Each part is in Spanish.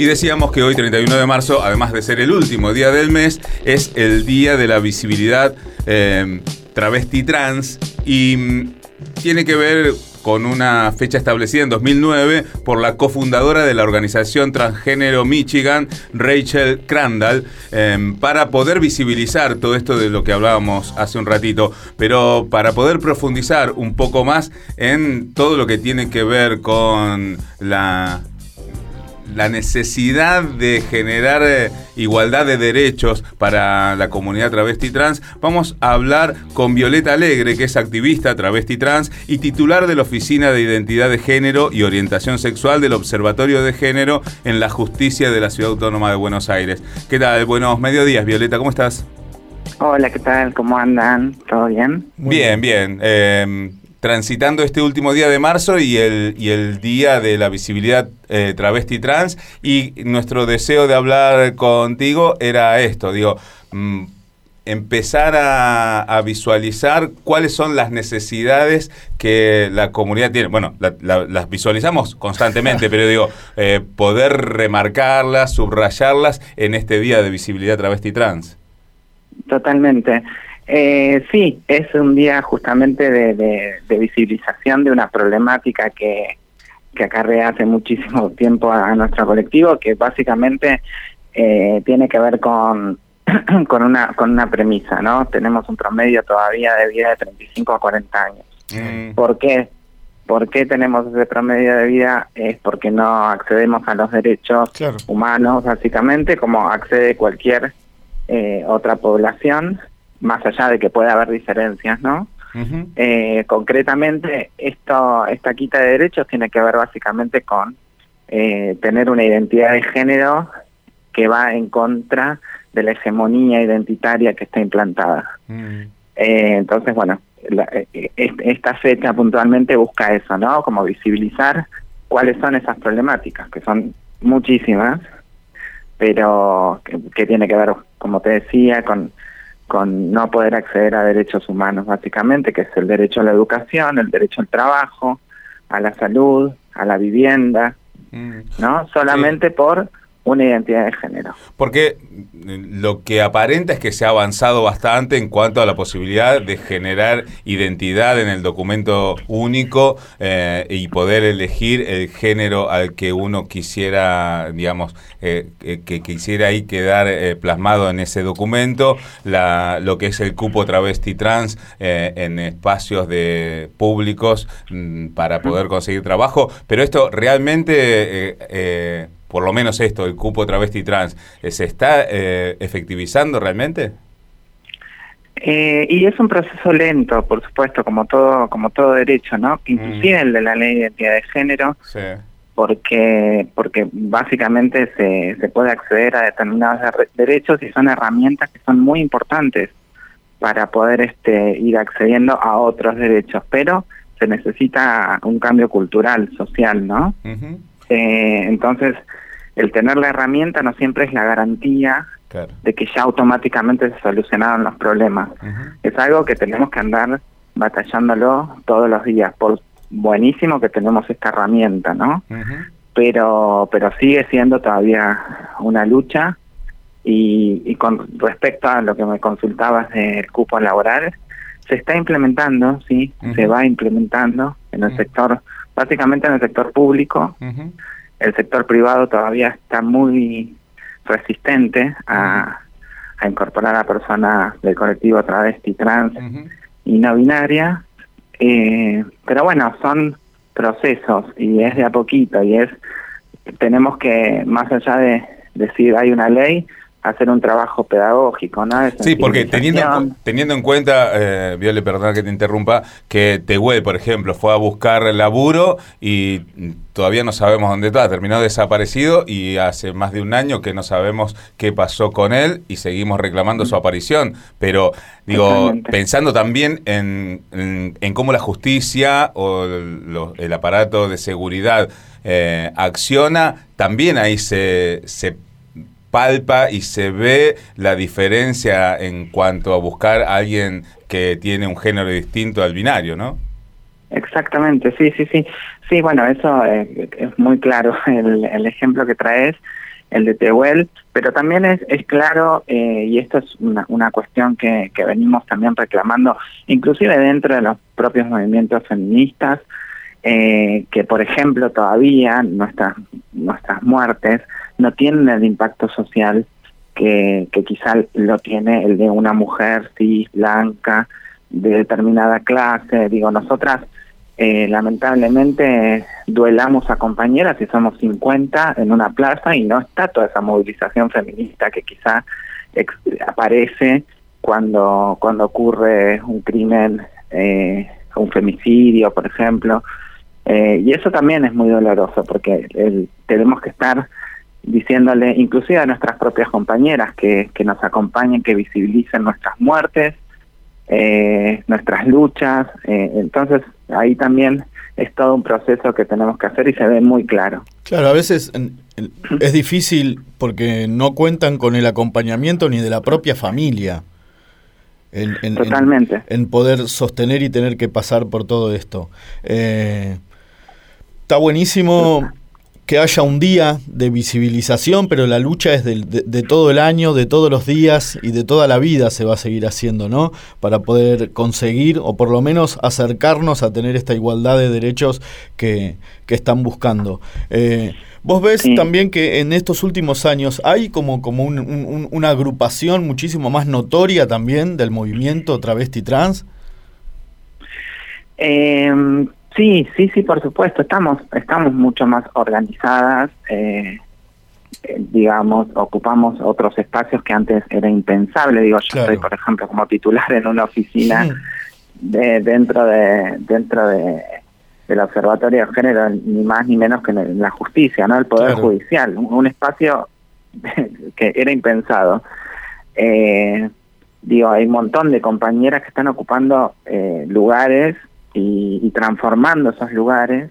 Y decíamos que hoy, 31 de marzo, además de ser el último día del mes, es el día de la visibilidad eh, travesti trans y mm, tiene que ver con una fecha establecida en 2009 por la cofundadora de la organización Transgénero Michigan, Rachel Crandall, em, para poder visibilizar todo esto de lo que hablábamos hace un ratito, pero para poder profundizar un poco más en todo lo que tiene que ver con la la necesidad de generar eh, igualdad de derechos para la comunidad travesti trans, vamos a hablar con Violeta Alegre, que es activista travesti trans y titular de la Oficina de Identidad de Género y Orientación Sexual del Observatorio de Género en la Justicia de la Ciudad Autónoma de Buenos Aires. ¿Qué tal? Buenos mediodías, Violeta, ¿cómo estás? Hola, ¿qué tal? ¿Cómo andan? ¿Todo bien? bien, bien. Eh, transitando este último día de marzo y el, y el día de la visibilidad eh, travesti trans. Y nuestro deseo de hablar contigo era esto, digo, mm, empezar a, visualizar cuáles son las necesidades que la comunidad tiene. Bueno, las visualizamos constantemente, pero digo, eh, poder remarcarlas, subrayarlas en este día de visibilidad travesti trans. Totalmente. Eh, sí, es un día justamente de, visibilización de una problemática que, que acarrea hace muchísimo tiempo a, nuestro colectivo, que básicamente eh, tiene que ver con, con, una, con una premisa, ¿no? Tenemos un promedio todavía de vida de 35 a 40 años. Mm. ¿Por qué? ¿Por qué tenemos ese promedio de vida? Es porque no accedemos a los derechos humanos, básicamente, como accede cualquier eh, otra población más allá de que pueda haber diferencias, ¿no? eh, concretamente, esto, esta quita de derechos tiene que ver básicamente con eh, tener una identidad de género que va en contra de la hegemonía identitaria que está implantada. Mm. eh, entonces, bueno, eh, esta fecha puntualmente busca eso, ¿no? Como visibilizar cuáles son esas problemáticas, que son muchísimas, pero que, que tiene que ver, como te decía, con con no poder acceder a derechos humanos, básicamente, que es el derecho a la educación, el derecho al trabajo, a la salud, a la vivienda, mm. ¿no? Solamente por una identidad de género. Porque lo que aparenta es que se ha avanzado bastante en cuanto a la posibilidad de generar identidad en el documento único eh, y poder elegir el género al que uno quisiera, digamos, eh, que quisiera ahí quedar eh, plasmado en ese documento, la, lo que es el cupo travesti trans en espacios de públicos mm, para poder conseguir trabajo, pero esto realmente por lo menos esto, el cupo travesti trans, eh, ¿se está eh, efectivizando realmente? Eh, y es un proceso lento, por supuesto, como todo, como todo derecho, ¿no? Mm. Inclusive el de la ley de identidad de género, porque, porque básicamente se, se puede acceder a determinados derechos y son herramientas que son muy importantes para poder este, ir accediendo a otros derechos, pero se necesita un cambio cultural, social, ¿no? Eh, entonces, el tener la herramienta no siempre es la garantía de que ya automáticamente se solucionaron los problemas. Es algo que tenemos que andar batallándolo todos los días. Por buenísimo que tenemos esta herramienta, ¿no? Pero pero sigue siendo todavía una lucha y, y con respecto a lo que me consultabas del cupo laboral, se está implementando, sí, se va implementando en el sector básicamente en el sector público. El sector privado todavía está muy resistente a, incorporar a personas del colectivo travesti, trans y no binaria. Eh, pero bueno, son procesos y es de a poquito y es tenemos que más allá de decir hay una ley hacer un trabajo pedagógico, ¿no? sí, porque teniendo, teniendo en cuenta, eh, Viole, perdona que te interrumpa, que Tehuel, por ejemplo, fue a buscar laburo y todavía no sabemos dónde está, terminó desaparecido y hace más de un año que no sabemos qué pasó con él y seguimos reclamando su aparición. Pero, digo, pensando también en, en, cómo la justicia o el, aparato de seguridad eh, acciona, también ahí se, se palpa y se ve la diferencia en cuanto a buscar a alguien que tiene un género distinto al binario, ¿no? Exactamente, sí, sí, sí. Sí, bueno, eso eh, es muy claro el, ejemplo que traes, el de Tehuel, pero también es, claro, eh, y esto es una, cuestión que, venimos también reclamando, inclusive dentro de los propios movimientos feministas, eh, que por ejemplo todavía nuestras muertes no tienen el impacto social que, que quizá lo tiene el de una mujer cis, blanca, de determinada clase. Digo, nosotras eh, lamentablemente duelamos a compañeras y somos 50 en una plaza y no está toda esa movilización feminista que quizá aparece cuando, cuando ocurre un crimen, eh, un femicidio, por ejemplo. Eh, y eso también es muy doloroso porque tenemos que estar diciéndole, inclusive a nuestras propias compañeras, que, que nos acompañen, que visibilicen nuestras muertes, eh, nuestras luchas. Eh, entonces, ahí también es todo un proceso que tenemos que hacer y se ve muy claro. Claro, a veces es difícil porque no cuentan con el acompañamiento ni de la propia familia. En, Totalmente. En, poder sostener y tener que pasar por todo esto. Eh, está buenísimo que haya un día de visibilización, pero la lucha es de, todo el año, de todos los días y de toda la vida se va a seguir haciendo, ¿no? Para poder conseguir o por lo menos acercarnos a tener esta igualdad de derechos que, están buscando. Eh, ¿Vos ves también que en estos últimos años hay como, como una agrupación muchísimo más notoria también del movimiento travesti trans? Eh, Sí, sí, sí, por supuesto. Estamos, estamos mucho más organizadas. Eh, eh, digamos, ocupamos otros espacios que antes era impensable. Digo, yo estoy, por ejemplo, como titular en una oficina de, dentro de dentro de del Observatorio de Género, ni más ni menos que en la justicia, ¿no? El Poder Judicial, un, espacio que era impensado. Eh, digo, hay un montón de compañeras que están ocupando eh, lugares y, transformando esos lugares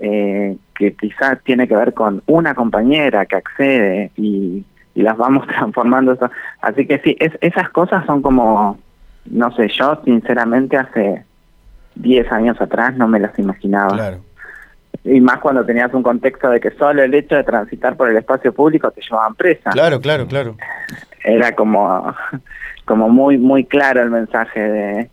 eh, que quizás tiene que ver con una compañera que accede y, las vamos transformando. Así que sí, es, esas cosas son como, no sé, yo sinceramente hace 10 años atrás no me las imaginaba. Y más cuando tenías un contexto de que solo el hecho de transitar por el espacio público te llevaban presa. Claro, claro, claro. Era como, como muy, muy claro el mensaje de,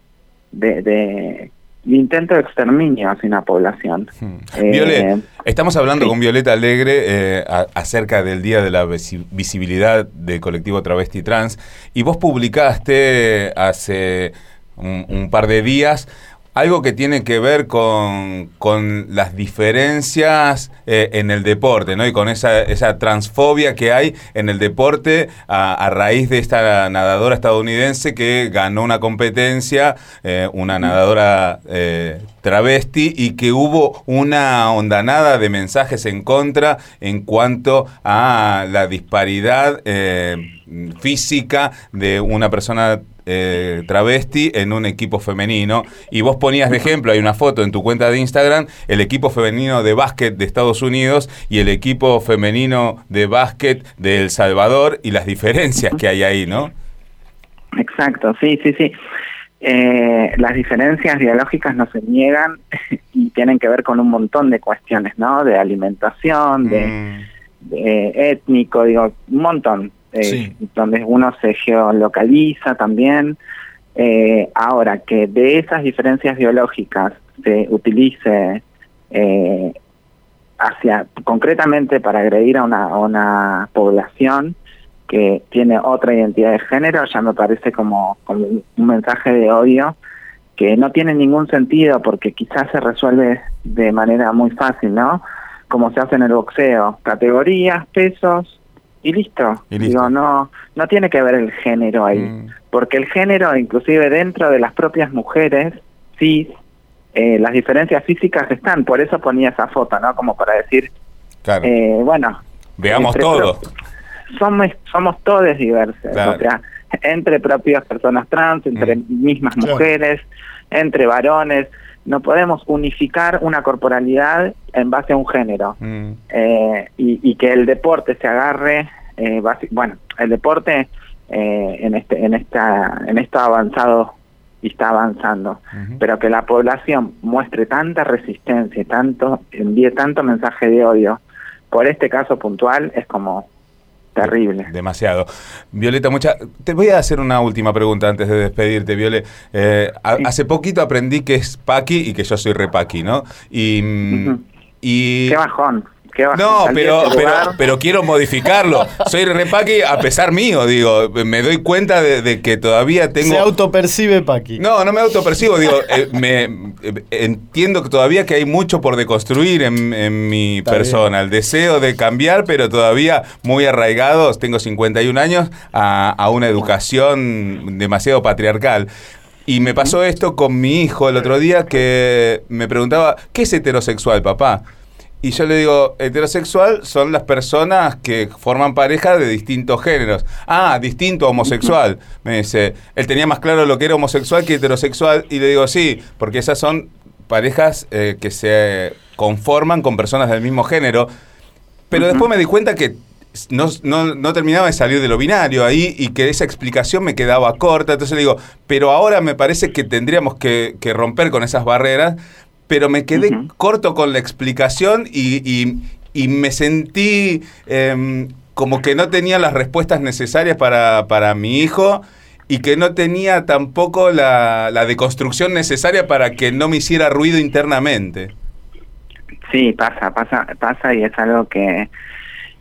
de intento de exterminio hacia una población. Hmm. Eh, estamos hablando con Violeta Alegre eh, acerca del Día de la Visibilidad del Colectivo Travesti Trans y vos publicaste hace un par de días algo que tiene que ver con, las diferencias eh, en el deporte, ¿no? Y con esa, esa transfobia que hay en el deporte a, raíz de esta nadadora estadounidense que ganó una competencia, eh, una nadadora eh, travesti, y que hubo una ondanada de mensajes en contra en cuanto a la disparidad física de una persona eh, travesti en un equipo femenino. Y vos ponías de ejemplo, hay una foto en tu cuenta de Instagram, el equipo femenino de básquet de Estados Unidos y el equipo femenino de básquet de El Salvador y las diferencias que hay ahí, ¿no? Exacto, sí, sí, sí. Eh, las diferencias biológicas no se niegan y tienen que ver con un montón de cuestiones, ¿no? De alimentación, de, mm. de étnico, digo, un montón eh, donde uno se geolocaliza también. Eh, ahora, que de esas diferencias biológicas se utilice eh, hacia concretamente para agredir a una, una población que tiene otra identidad de género, ya me parece como, como un mensaje de odio que no tiene ningún sentido porque quizás se resuelve de manera muy fácil, ¿no? Como se hace en el boxeo, categorías, pesos, y listo. Digo, no, no tiene que ver el género ahí, mm. porque el género, inclusive dentro de las propias mujeres, sí, eh, las diferencias físicas están, por eso ponía esa foto, ¿no? Como para decir, eh, bueno, veamos todo. Somos, somos todos diversos, o sea, entre propias personas trans, entre mm. mismas mujeres, entre varones, no podemos unificar una corporalidad en base a un género mm. eh, y, que el deporte se agarre eh, bueno el deporte eh, en este en esta en esto avanzado y está avanzando. Pero que la población muestre tanta resistencia y tanto, envíe tanto mensaje de odio por este caso puntual es como terrible. Demasiado. Violeta, mucha... te voy a hacer una última pregunta antes de despedirte, Viole. Eh, Hace poquito aprendí que es Paqui y que yo soy repaqui, ¿no? Y, mm, y... Qué bajón no, pero, pero, pero, quiero modificarlo. Soy repaqui a pesar mío, digo. Me doy cuenta de, que todavía tengo. Se autopercibe Paqui. No, no me autopercibo, digo. Eh, me eh, entiendo que todavía que hay mucho por deconstruir en, mi persona. El deseo de cambiar, pero todavía muy arraigados. Tengo 51 años a, a una educación demasiado patriarcal. Y me pasó esto con mi hijo el otro día que me preguntaba, ¿qué es heterosexual, papá? Y yo le digo, heterosexual son las personas que forman pareja de distintos géneros. Ah, distinto homosexual. Me dice, él tenía más claro lo que era homosexual que heterosexual. Y le digo, sí, porque esas son parejas eh, que se conforman con personas del mismo género. Pero después me di cuenta que no, no, terminaba de salir de lo binario ahí y que esa explicación me quedaba corta. Entonces le digo, pero ahora me parece que tendríamos que, que romper con esas barreras pero me quedé corto con la explicación y, me sentí em, como que no tenía las respuestas necesarias para, para mi hijo y que no tenía tampoco la, la, deconstrucción necesaria para que no me hiciera ruido internamente. Sí, pasa, pasa, pasa y es algo que,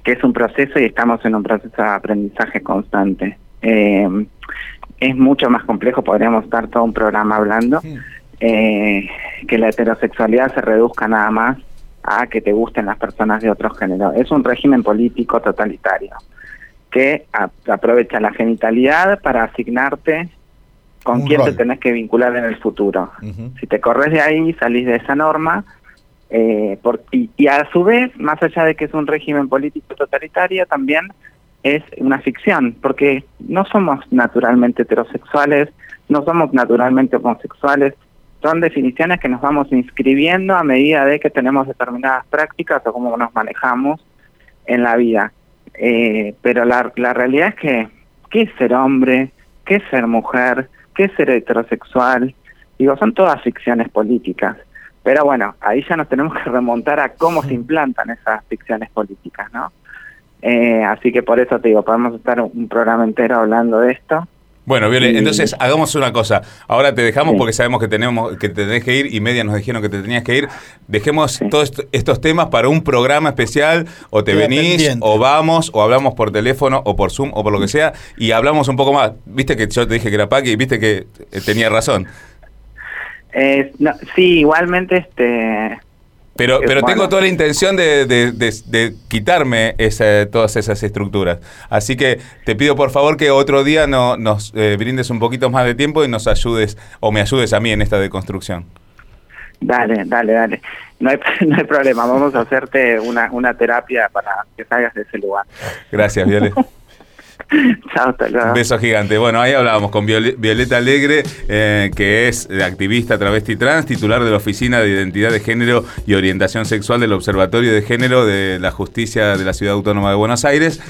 que es un proceso y estamos en un proceso de aprendizaje constante. Em, es mucho más complejo, podríamos estar todo un programa hablando eh, que la heterosexualidad se reduzca nada más a que te gusten las personas de otro género. Es un régimen político totalitario que aprovecha la genitalidad para asignarte con quién te tenés que vincular en el futuro. Si te corres de ahí, salís de esa norma, eh, por, y, y, a su vez, más allá de que es un régimen político totalitario, también es una ficción, porque no somos naturalmente heterosexuales, no somos naturalmente homosexuales, son definiciones que nos vamos inscribiendo a medida de que tenemos determinadas prácticas o cómo nos manejamos en la vida. Eh, pero la, la realidad es que, ¿qué es ser hombre? ¿Qué es ser mujer? ¿Qué es ser heterosexual? Digo, son todas ficciones políticas. Pero bueno, ahí ya nos tenemos que remontar a cómo se implantan esas ficciones políticas, ¿no? Eh, así que por eso te digo, podemos estar un programa entero hablando de esto. Bueno, Viole, entonces hagamos una cosa. Ahora te dejamos porque sabemos que tenemos que te tenés que ir y media nos dijeron que te tenías que ir. Dejemos todos estos temas para un programa especial o te venís o vamos o hablamos por teléfono o por Zoom o por lo que sea y hablamos un poco más. Viste que yo te dije que era Paqui y viste que eh, tenía razón. Eh, sí, igualmente este pero, pero tengo toda la intención de, de, quitarme esa, todas esas estructuras. Así que te pido por favor que otro día no, nos eh, brindes un poquito más de tiempo y nos ayudes, o me ayudes a mí en esta deconstrucción. Dale, dale, dale. No hay, no hay problema, vamos a hacerte una, una terapia para que salgas de ese lugar. Gracias, Viole. Chao, Beso gigante. Bueno, ahí hablábamos con Violeta Alegre, eh, que es activista travesti trans, titular de la Oficina de Identidad de Género y Orientación Sexual del Observatorio de Género de la Justicia de la Ciudad Autónoma de Buenos Aires.